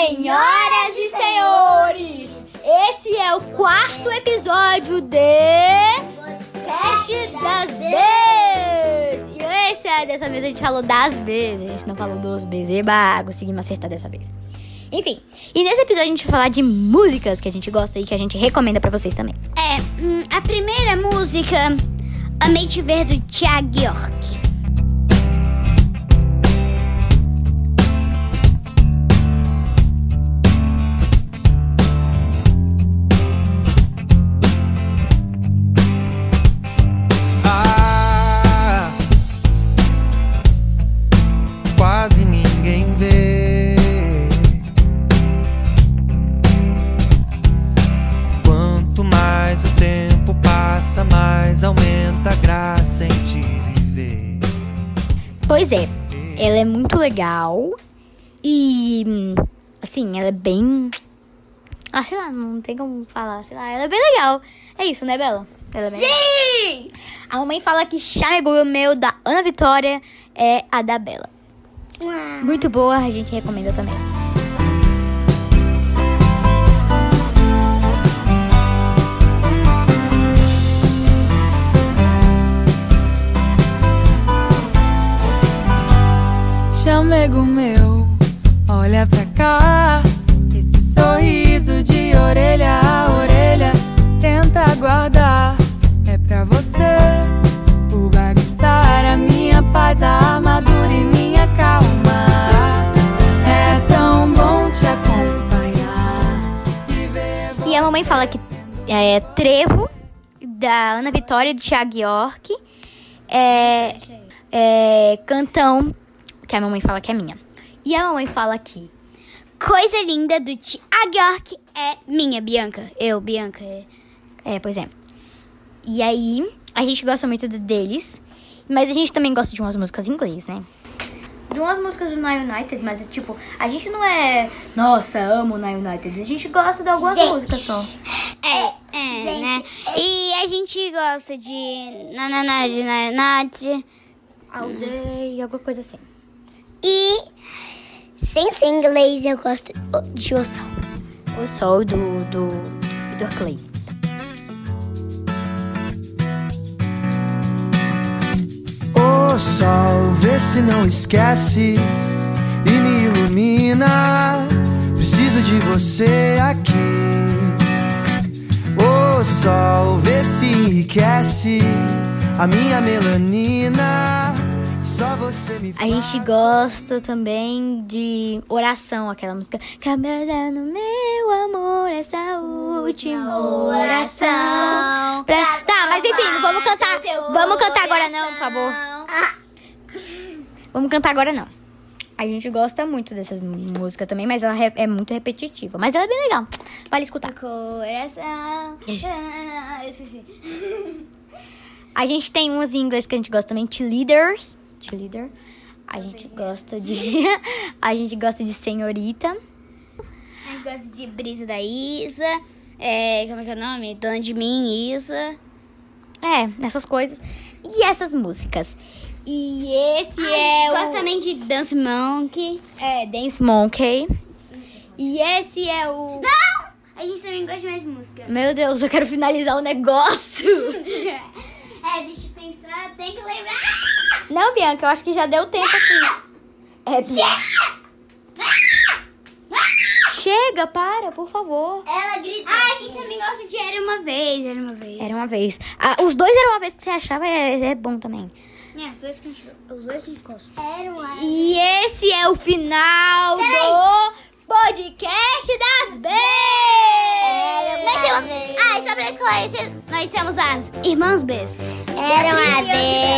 Senhoras e senhores, esse é o quarto episódio de Cast das Bs. E esse é, dessa vez a gente falou das Bs, a gente não falou dos Bs. Eba, conseguimos acertar dessa vez. Enfim, e nesse episódio a gente vai falar de músicas que a gente gosta e que a gente recomenda pra vocês também. É, hum, a primeira música, Amei Te Ver, do Thiago York. Mais aumenta a graça em te viver. Pois é, ela é muito legal e assim, ela é bem. Ah, sei lá, não tem como falar, sei lá, ela é bem legal. É isso, né, Bela? Ela é bem legal. Sim! A mamãe fala que Chamegou meu da Ana Vitória é a da Bela. Muito boa, a gente recomenda também. Chamego meu, olha pra cá. Esse sorriso de orelha a orelha, tenta guardar. É pra você, o bagunçar a minha paz, a armadura e minha calma. É tão bom te acompanhar e E a mamãe fala que é Trevo, da Ana Vitória do Thiago York. É, é Cantão, que a mamãe fala que é minha. E a mamãe fala que Coisa Linda, do Thiago York, é minha, Bianca. Eu, Bianca. é- É, pois é. E aí, a gente gosta muito de- deles, mas a gente também gosta de umas músicas em inglês, né? De umas músicas do Na United, mas tipo, a gente não é, nossa, amo Na United. A gente gosta de algumas Gente. músicas só. É, é, né? E a gente gosta de Nananá de Nanate. All day, alguma coisa assim. E sem ser inglês, eu gosto de O Sol. O Sol do, do Vitor Clay. O sol, vê se não esquece e me ilumina. Preciso de você aqui. O sol, vê se enriquece a minha melanina. Só você me A gente gosta também de Oração, aquela música. Caminhando no meu amor, essa última oração. Pra... Tá, mas enfim, vamos cantar. Vamos cantar agora não, por favor. Vamos cantar agora não. A gente gosta muito dessas músicas também, mas ela é muito repetitiva. Mas ela é bem legal. Vale escutar. Coração. É. Eu esqueci. A gente tem umas em inglês que a gente gosta também, Cheerleaders. Cheerleader. A gente gosta de. a gente gosta de Senhorita. A gente gosta de Brisa da Isa. É, como é que é o nome? Dona de mim, Isa. É, essas coisas. E essas músicas. E esse a é gente o. gosta também de Dance Monkey. É, Dance Monkey. E esse é o. Não! A gente também gosta de mais música. Meu Deus, eu quero finalizar o negócio. É, deixa eu pensar, tem que lembrar. Não, Bianca, eu acho que já deu tempo aqui. É, Bianca. Chega, para, por favor. Ela grita. Ah, a gente também gosta de Era Uma Vez, Era Uma Vez. Era uma vez. Ah, os dois eram uma vez que você achava, é, é bom também. É, os dois que os dois que gostam. Era Uma E esse é o final do podcast das B. Nós temos... Ah, e só pra esclarecer, nós temos as Irmãs Bs. Era Uma Vez.